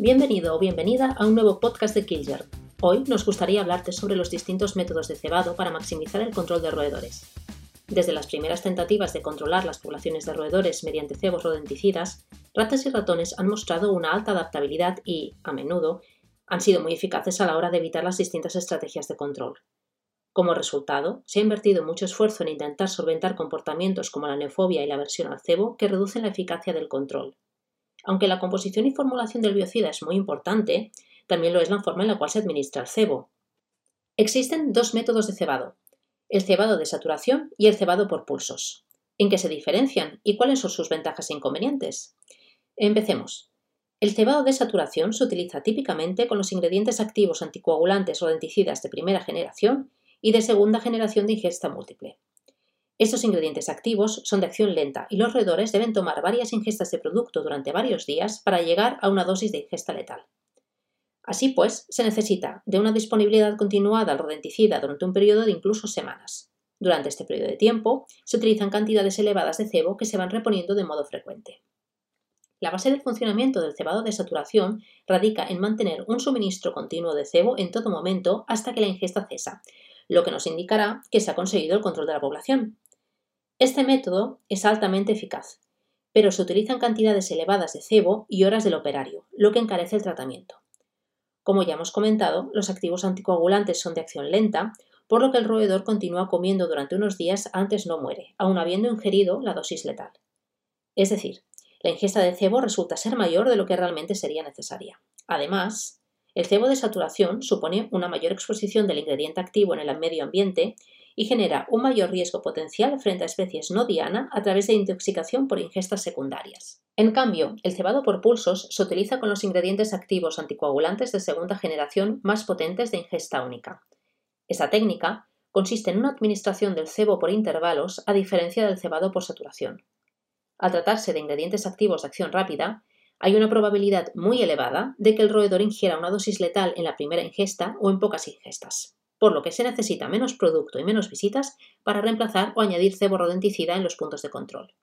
Bienvenido o bienvenida a un nuevo podcast de Killger. Hoy nos gustaría hablarte sobre los distintos métodos de cebado para maximizar el control de roedores. Desde las primeras tentativas de controlar las poblaciones de roedores mediante cebos rodenticidas, ratas y ratones han mostrado una alta adaptabilidad y, a menudo, han sido muy eficaces a la hora de evitar las distintas estrategias de control. Como resultado, se ha invertido mucho esfuerzo en intentar solventar comportamientos como la neofobia y la aversión al cebo que reducen la eficacia del control. Aunque la composición y formulación del biocida es muy importante, también lo es la forma en la cual se administra el cebo. Existen dos métodos de cebado, el cebado de saturación y el cebado por pulsos. ¿En qué se diferencian y cuáles son sus ventajas e inconvenientes? Empecemos. El cebado de saturación se utiliza típicamente con los ingredientes activos anticoagulantes o denticidas de primera generación y de segunda generación de ingesta múltiple. Estos ingredientes activos son de acción lenta y los roedores deben tomar varias ingestas de producto durante varios días para llegar a una dosis de ingesta letal. Así pues, se necesita de una disponibilidad continuada al rodenticida durante un periodo de incluso semanas. Durante este periodo de tiempo, se utilizan cantidades elevadas de cebo que se van reponiendo de modo frecuente. La base del funcionamiento del cebado de saturación radica en mantener un suministro continuo de cebo en todo momento hasta que la ingesta cesa, lo que nos indicará que se ha conseguido el control de la población. Este método es altamente eficaz, pero se utilizan cantidades elevadas de cebo y horas del operario, lo que encarece el tratamiento. Como ya hemos comentado, los activos anticoagulantes son de acción lenta, por lo que el roedor continúa comiendo durante unos días antes no muere, aun habiendo ingerido la dosis letal. Es decir, la ingesta de cebo resulta ser mayor de lo que realmente sería necesaria. Además, el cebo de saturación supone una mayor exposición del ingrediente activo en el medio ambiente y genera un mayor riesgo potencial frente a especies no diana a través de intoxicación por ingestas secundarias. En cambio, el cebado por pulsos se utiliza con los ingredientes activos anticoagulantes de segunda generación más potentes de ingesta única. Esta técnica consiste en una administración del cebo por intervalos a diferencia del cebado por saturación. Al tratarse de ingredientes activos de acción rápida, hay una probabilidad muy elevada de que el roedor ingiera una dosis letal en la primera ingesta o en pocas ingestas, por lo que se necesita menos producto y menos visitas para reemplazar o añadir cebo rodenticida en los puntos de control.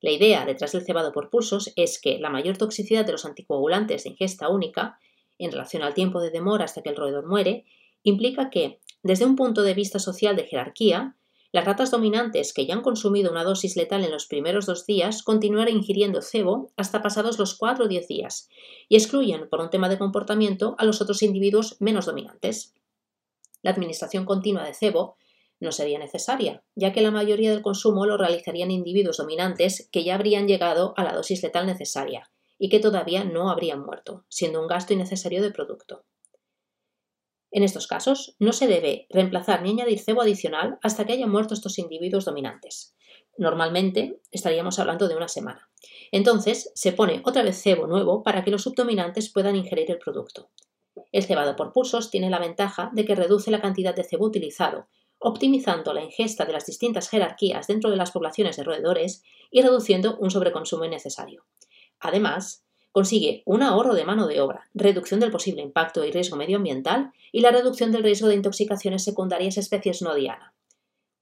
La idea detrás del cebado por pulsos es que la mayor toxicidad de los anticoagulantes de ingesta única, en relación al tiempo de demora hasta que el roedor muere, implica que, desde un punto de vista social de jerarquía, las ratas dominantes que ya han consumido una dosis letal en los primeros dos días continúan ingiriendo cebo hasta pasados los cuatro o diez días y excluyen, por un tema de comportamiento, a los otros individuos menos dominantes. La administración continua de cebo no sería necesaria, ya que la mayoría del consumo lo realizarían individuos dominantes que ya habrían llegado a la dosis letal necesaria y que todavía no habrían muerto, siendo un gasto innecesario de producto. En estos casos, no se debe reemplazar ni añadir cebo adicional hasta que hayan muerto estos individuos dominantes. Normalmente estaríamos hablando de una semana. Entonces, se pone otra vez cebo nuevo para que los subdominantes puedan ingerir el producto. El cebado por pulsos tiene la ventaja de que reduce la cantidad de cebo utilizado, optimizando la ingesta de las distintas jerarquías dentro de las poblaciones de roedores y reduciendo un sobreconsumo innecesario. Además, consigue un ahorro de mano de obra, reducción del posible impacto y riesgo medioambiental y la reducción del riesgo de intoxicaciones secundarias a especies no diana.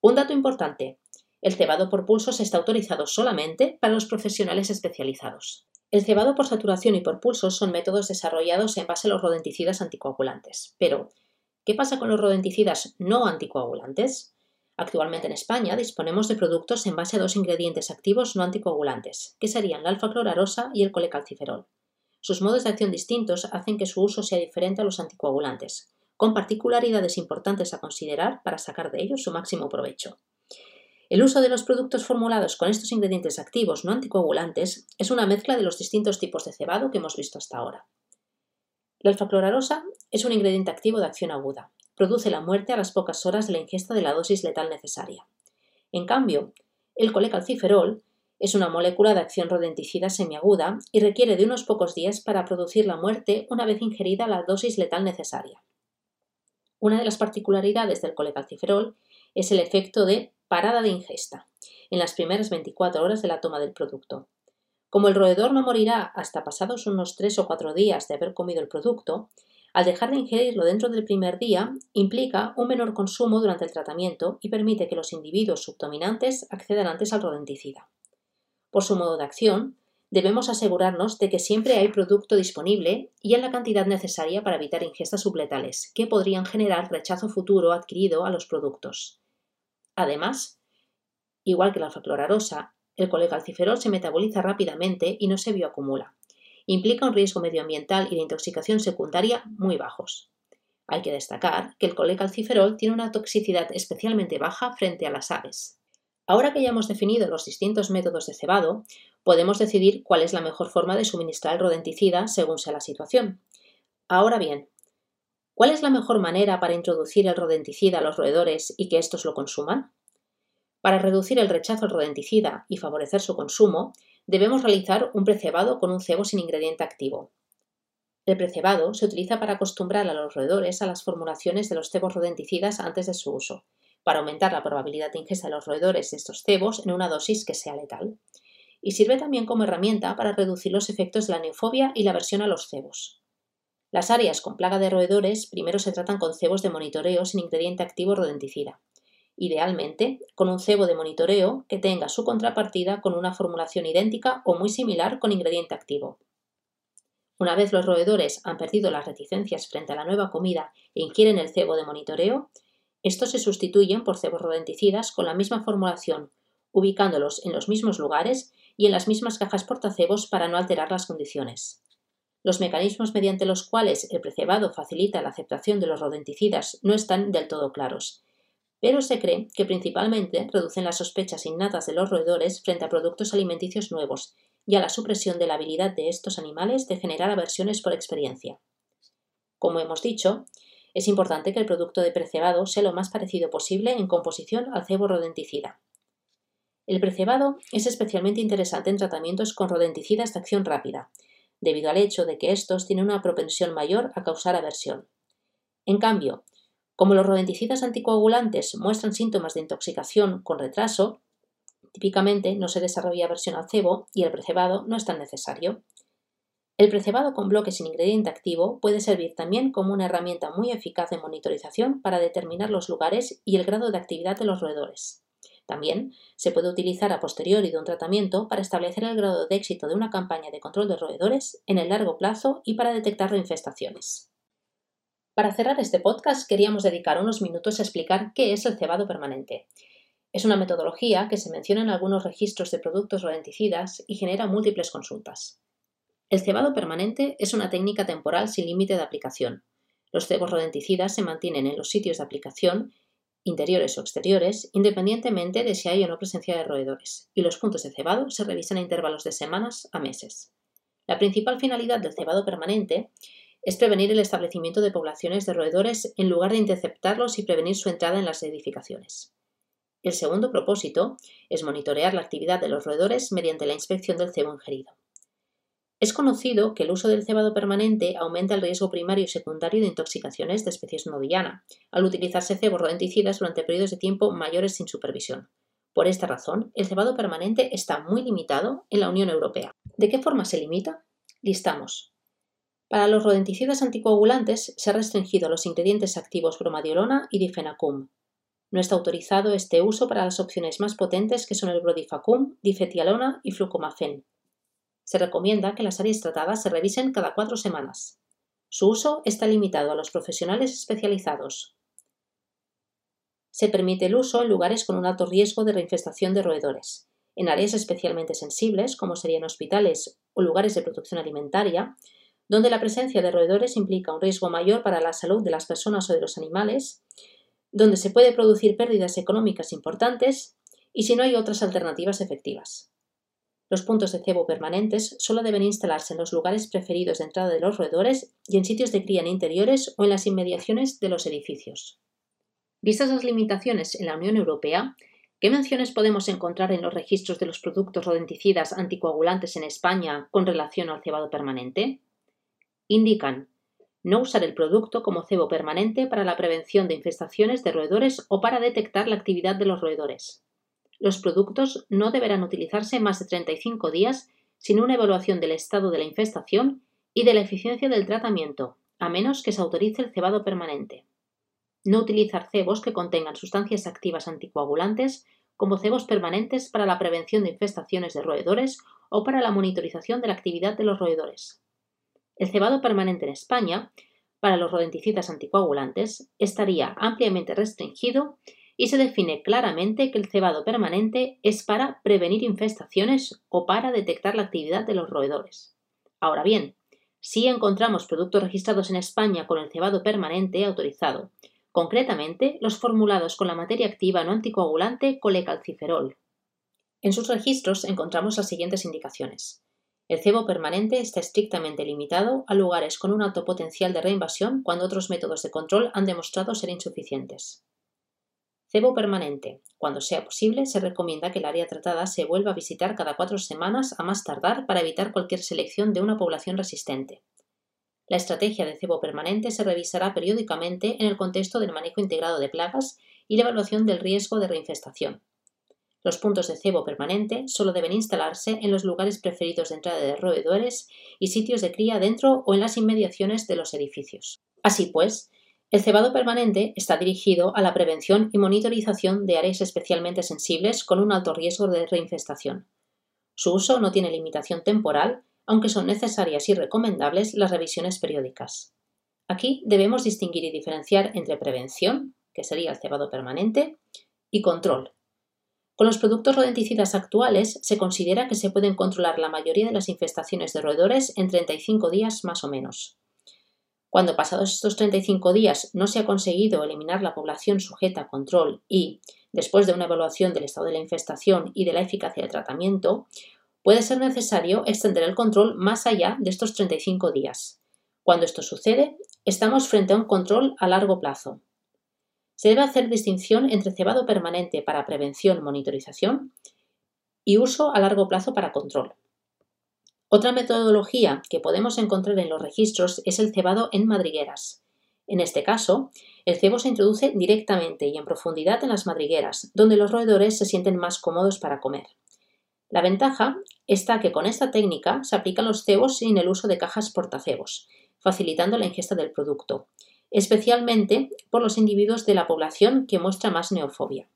Un dato importante. El cebado por pulsos está autorizado solamente para los profesionales especializados. El cebado por saturación y por pulsos son métodos desarrollados en base a los rodenticidas anticoagulantes. Pero, ¿qué pasa con los rodenticidas no anticoagulantes? Actualmente en España disponemos de productos en base a dos ingredientes activos no anticoagulantes, que serían la alfa-clorarosa y el colecalciferol. Sus modos de acción distintos hacen que su uso sea diferente a los anticoagulantes, con particularidades importantes a considerar para sacar de ellos su máximo provecho. El uso de los productos formulados con estos ingredientes activos no anticoagulantes es una mezcla de los distintos tipos de cebado que hemos visto hasta ahora. La alfa-clorarosa es un ingrediente activo de acción aguda, produce la muerte a las pocas horas de la ingesta de la dosis letal necesaria. En cambio, el colecalciferol es una molécula de acción rodenticida semiaguda y requiere de unos pocos días para producir la muerte una vez ingerida la dosis letal necesaria. Una de las particularidades del colecalciferol es el efecto de parada de ingesta en las primeras 24 horas de la toma del producto. Como el roedor no morirá hasta pasados unos 3 o 4 días de haber comido el producto, al dejar de ingerirlo dentro del primer día, implica un menor consumo durante el tratamiento y permite que los individuos subdominantes accedan antes al rodenticida. Por su modo de acción, debemos asegurarnos de que siempre hay producto disponible y en la cantidad necesaria para evitar ingestas subletales, que podrían generar rechazo futuro adquirido a los productos. Además, igual que la alfa-clorarosa, el colecalciferol se metaboliza rápidamente y no se bioacumula. Implica un riesgo medioambiental y de intoxicación secundaria muy bajos. Hay que destacar que el colecalciferol tiene una toxicidad especialmente baja frente a las aves. Ahora que ya hemos definido los distintos métodos de cebado, podemos decidir cuál es la mejor forma de suministrar el rodenticida según sea la situación. Ahora bien, ¿cuál es la mejor manera para introducir el rodenticida a los roedores y que estos lo consuman? Para reducir el rechazo al rodenticida y favorecer su consumo, debemos realizar un precebado con un cebo sin ingrediente activo. El precebado se utiliza para acostumbrar a los roedores a las formulaciones de los cebos rodenticidas antes de su uso, para aumentar la probabilidad de ingesta de los roedores de estos cebos en una dosis que sea letal. Y sirve también como herramienta para reducir los efectos de la neofobia y la aversión a los cebos. Las áreas con plaga de roedores primero se tratan con cebos de monitoreo sin ingrediente activo rodenticida, idealmente con un cebo de monitoreo que tenga su contrapartida con una formulación idéntica o muy similar con ingrediente activo. Una vez los roedores han perdido las reticencias frente a la nueva comida e ingieren el cebo de monitoreo, estos se sustituyen por cebos rodenticidas con la misma formulación, ubicándolos en los mismos lugares y en las mismas cajas portacebos para no alterar las condiciones. Los mecanismos mediante los cuales el precebado facilita la aceptación de los rodenticidas no están del todo claros, pero se cree que principalmente reducen las sospechas innatas de los roedores frente a productos alimenticios nuevos y a la supresión de la habilidad de estos animales de generar aversiones por experiencia. Como hemos dicho, es importante que el producto de precebado sea lo más parecido posible en composición al cebo rodenticida. El precebado es especialmente interesante en tratamientos con rodenticidas de acción rápida, debido al hecho de que estos tienen una propensión mayor a causar aversión. En cambio, como los rodenticidas anticoagulantes muestran síntomas de intoxicación con retraso, Típicamente no se desarrolla versión al cebo y el precebado no es tan necesario. El precebado con bloque sin ingrediente activo puede servir también como una herramienta muy eficaz de monitorización para determinar los lugares y el grado de actividad de los roedores. También se puede utilizar a posteriori de un tratamiento para establecer el grado de éxito de una campaña de control de roedores en el largo plazo y para detectar reinfestaciones. Para cerrar este podcast queríamos dedicar unos minutos a explicar qué es el cebado permanente es una metodología que se menciona en algunos registros de productos rodenticidas y genera múltiples consultas. El cebado permanente es una técnica temporal sin límite de aplicación. Los cebos rodenticidas se mantienen en los sitios de aplicación, interiores o exteriores, independientemente de si hay o no presencia de roedores, y los puntos de cebado se revisan a intervalos de semanas a meses. La principal finalidad del cebado permanente es prevenir el establecimiento de poblaciones de roedores en lugar de interceptarlos y prevenir su entrada en las edificaciones. El segundo propósito es monitorear la actividad de los roedores mediante la inspección del cebo ingerido. Es conocido que el uso del cebado permanente aumenta el riesgo primario y secundario de intoxicaciones de especies no al utilizarse cebos rodenticidas durante periodos de tiempo mayores sin supervisión. Por esta razón, el cebado permanente está muy limitado en la Unión Europea. ¿De qué forma se limita? Listamos. Para los rodenticidas anticoagulantes se ha restringido los ingredientes activos bromadiolona y difenacum, no está autorizado este uso para las opciones más potentes que son el brodifacum, difetialona y flucomafen. Se recomienda que las áreas tratadas se revisen cada cuatro semanas. Su uso está limitado a los profesionales especializados. Se permite el uso en lugares con un alto riesgo de reinfestación de roedores, en áreas especialmente sensibles, como serían hospitales o lugares de producción alimentaria, donde la presencia de roedores implica un riesgo mayor para la salud de las personas o de los animales, donde se puede producir pérdidas económicas importantes y si no hay otras alternativas efectivas. Los puntos de cebo permanentes solo deben instalarse en los lugares preferidos de entrada de los roedores y en sitios de cría en interiores o en las inmediaciones de los edificios. Vistas las limitaciones en la Unión Europea, ¿qué menciones podemos encontrar en los registros de los productos rodenticidas anticoagulantes en España con relación al cebado permanente? Indican no usar el producto como cebo permanente para la prevención de infestaciones de roedores o para detectar la actividad de los roedores. Los productos no deberán utilizarse más de 35 días sin una evaluación del estado de la infestación y de la eficiencia del tratamiento, a menos que se autorice el cebado permanente. No utilizar cebos que contengan sustancias activas anticoagulantes como cebos permanentes para la prevención de infestaciones de roedores o para la monitorización de la actividad de los roedores. El cebado permanente en España, para los rodenticidas anticoagulantes, estaría ampliamente restringido y se define claramente que el cebado permanente es para prevenir infestaciones o para detectar la actividad de los roedores. Ahora bien, si encontramos productos registrados en España con el cebado permanente autorizado, concretamente los formulados con la materia activa no anticoagulante colecalciferol. En sus registros encontramos las siguientes indicaciones. El cebo permanente está estrictamente limitado a lugares con un alto potencial de reinvasión cuando otros métodos de control han demostrado ser insuficientes. Cebo permanente. Cuando sea posible, se recomienda que el área tratada se vuelva a visitar cada cuatro semanas a más tardar para evitar cualquier selección de una población resistente. La estrategia de cebo permanente se revisará periódicamente en el contexto del manejo integrado de plagas y la evaluación del riesgo de reinfestación. Los puntos de cebo permanente solo deben instalarse en los lugares preferidos de entrada de roedores y sitios de cría dentro o en las inmediaciones de los edificios. Así pues, el cebado permanente está dirigido a la prevención y monitorización de áreas especialmente sensibles con un alto riesgo de reinfestación. Su uso no tiene limitación temporal aunque son necesarias y recomendables las revisiones periódicas. Aquí debemos distinguir y diferenciar entre prevención, que sería el cebado permanente, y control. Con los productos rodenticidas actuales se considera que se pueden controlar la mayoría de las infestaciones de roedores en 35 días más o menos. Cuando pasados estos 35 días no se ha conseguido eliminar la población sujeta a control y, después de una evaluación del estado de la infestación y de la eficacia del tratamiento, puede ser necesario extender el control más allá de estos 35 días. Cuando esto sucede, estamos frente a un control a largo plazo. Se debe hacer distinción entre cebado permanente para prevención monitorización y uso a largo plazo para control. Otra metodología que podemos encontrar en los registros es el cebado en madrigueras. En este caso, el cebo se introduce directamente y en profundidad en las madrigueras, donde los roedores se sienten más cómodos para comer. La ventaja está que con esta técnica se aplican los cebos sin el uso de cajas portacebos, facilitando la ingesta del producto, especialmente por los individuos de la población que muestra más neofobia.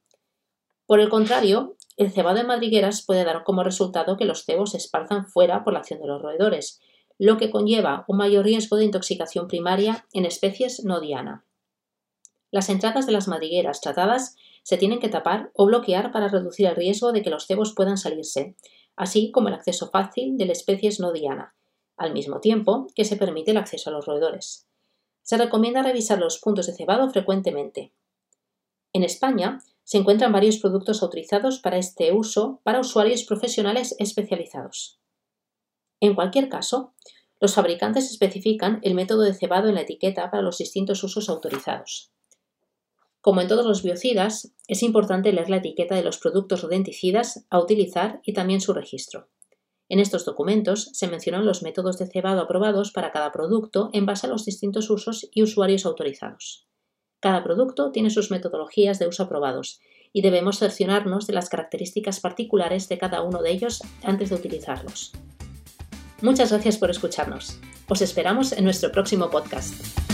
Por el contrario, el cebado de madrigueras puede dar como resultado que los cebos se esparzan fuera por la acción de los roedores, lo que conlleva un mayor riesgo de intoxicación primaria en especies no diana. Las entradas de las madrigueras tratadas se tienen que tapar o bloquear para reducir el riesgo de que los cebos puedan salirse, así como el acceso fácil de las especies no diana, al mismo tiempo que se permite el acceso a los roedores. Se recomienda revisar los puntos de cebado frecuentemente. En España se encuentran varios productos autorizados para este uso para usuarios profesionales especializados. En cualquier caso, los fabricantes especifican el método de cebado en la etiqueta para los distintos usos autorizados. Como en todos los biocidas, es importante leer la etiqueta de los productos rodenticidas a utilizar y también su registro. En estos documentos se mencionan los métodos de cebado aprobados para cada producto en base a los distintos usos y usuarios autorizados. Cada producto tiene sus metodologías de uso aprobados y debemos cerciorarnos de las características particulares de cada uno de ellos antes de utilizarlos. Muchas gracias por escucharnos. Os esperamos en nuestro próximo podcast.